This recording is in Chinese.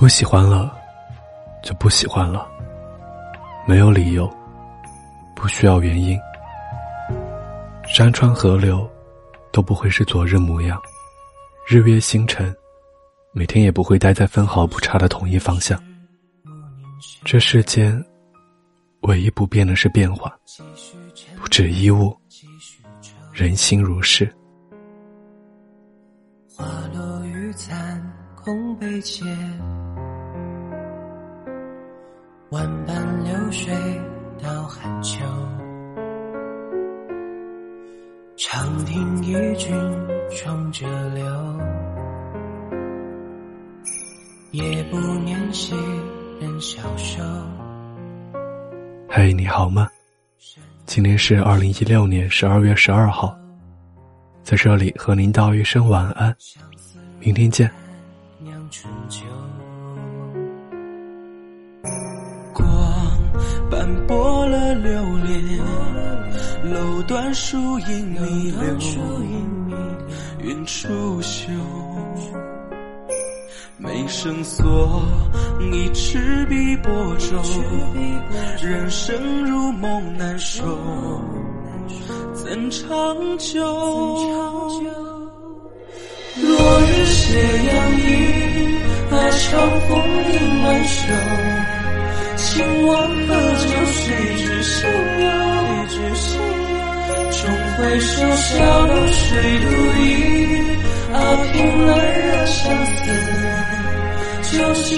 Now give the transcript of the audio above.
不喜欢了，就不喜欢了，没有理由，不需要原因。山川河流都不会是昨日模样，日月星辰每天也不会待在分毫不差的同一方向。这世间唯一不变的是变化，不止衣物，人心如是。花落雨残空悲切。万般流水到寒秋，长亭一君重折柳，夜不念昔人消瘦。嘿，你好吗？今天是二零一六年十二月十二号，在这里和您道一声晚安，明天见。斑驳了流连，楼断树影弥留，云出岫。眉生锁，一赤壁波舟，人生如梦难收，怎长久？落日斜阳影，阿长风影满袖铃晚收。情往何处？谁知心有？重回首，小楼水独倚。啊，凭栏惹相思，酒醒？